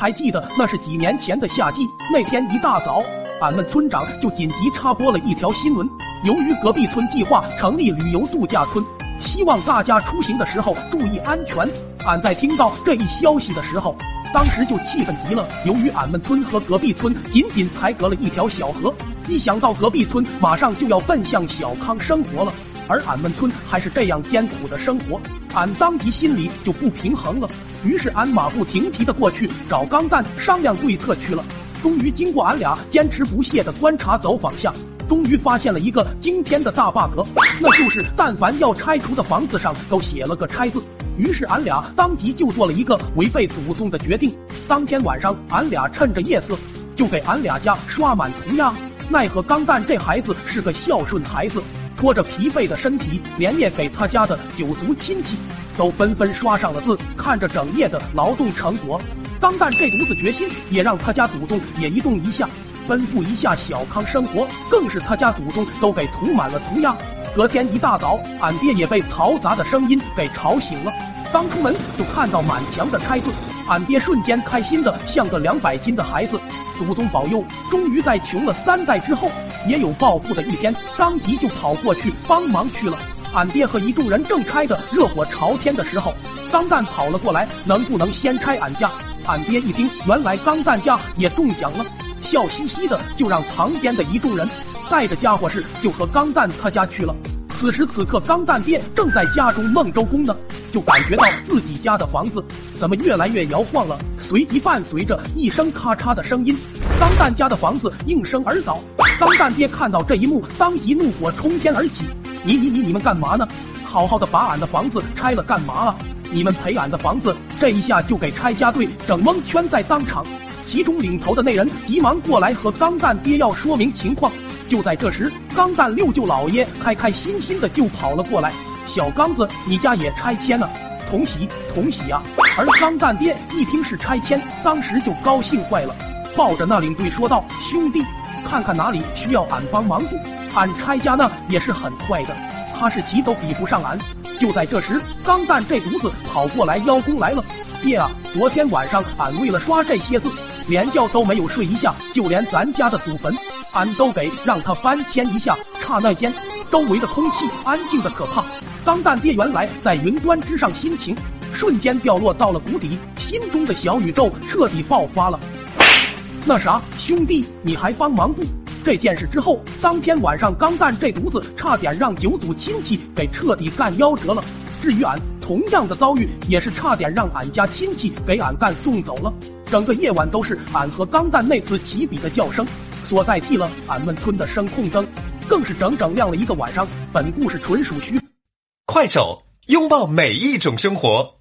还记得那是几年前的夏季，那天一大早，俺们村长就紧急插播了一条新闻：由于隔壁村计划成立旅游度假村，希望大家出行的时候注意安全。俺在听到这一消息的时候，当时就气愤极了。由于俺们村和隔壁村仅仅才隔了一条小河，一想到隔壁村马上就要奔向小康生活了。而俺们村还是这样艰苦的生活，俺当即心里就不平衡了。于是俺马不停蹄的过去找钢蛋商量对策去了。终于经过俺俩坚持不懈的观察走访下，终于发现了一个惊天的大 bug，那就是但凡要拆除的房子上都写了个拆字。于是俺俩当即就做了一个违背祖宗的决定。当天晚上，俺俩趁着夜色，就给俺俩家刷满涂鸦。奈何钢蛋这孩子是个孝顺孩子。拖着疲惫的身体，连夜给他家的九族亲戚都纷纷刷上了字。看着整夜的劳动成果，钢蛋这犊子决心也让他家祖宗也移动一下，奔赴一下小康生活。更是他家祖宗都给涂满了涂鸦。隔天一大早，俺爹也被嘈杂的声音给吵醒了。刚出门就看到满墙的拆字，俺爹瞬间开心的像个两百斤的孩子。祖宗保佑，终于在穷了三代之后。也有暴富的一天，当即就跑过去帮忙去了。俺爹和一众人正拆的热火朝天的时候，钢蛋跑了过来，能不能先拆俺家？俺爹一听，原来钢蛋家也中奖了，笑嘻嘻的就让旁边的一众人带着家伙事就和钢蛋他家去了。此时此刻，钢蛋爹正在家中梦周公呢，就感觉到自己家的房子怎么越来越摇晃了，随即伴随着一声咔嚓的声音，钢蛋家的房子应声而倒。钢蛋爹看到这一幕，当即怒火冲天而起：“你你你你们干嘛呢？好好的把俺的房子拆了干嘛啊？你们赔俺的房子！”这一下就给拆家队整蒙圈在当场。其中领头的那人急忙过来和钢蛋爹要说明情况。就在这时，钢蛋六舅老爷开开心心的就跑了过来：“小刚子，你家也拆迁了，同喜同喜啊！”而钢蛋爹一听是拆迁，当时就高兴坏了，抱着那领队说道：“兄弟。”看看哪里需要俺帮忙不？俺拆家那也是很快的，哈士奇都比不上俺。就在这时，钢蛋这犊子跑过来邀功来了。爹啊，昨天晚上俺为了刷这些字，连觉都没有睡一下，就连咱家的祖坟，俺都给让他搬迁一下。刹那间，周围的空气安静的可怕。钢蛋爹原来在云端之上，心情瞬间掉落到了谷底，心中的小宇宙彻底爆发了。那啥，兄弟，你还帮忙不？这件事之后，当天晚上钢蛋这犊子差点让九组亲戚给彻底干夭折了。至于俺，同样的遭遇也是差点让俺家亲戚给俺干送走了。整个夜晚都是俺和钢蛋那次起笔的叫声所代替了俺们村的声控灯，更是整整亮了一个晚上。本故事纯属虚。快手，拥抱每一种生活。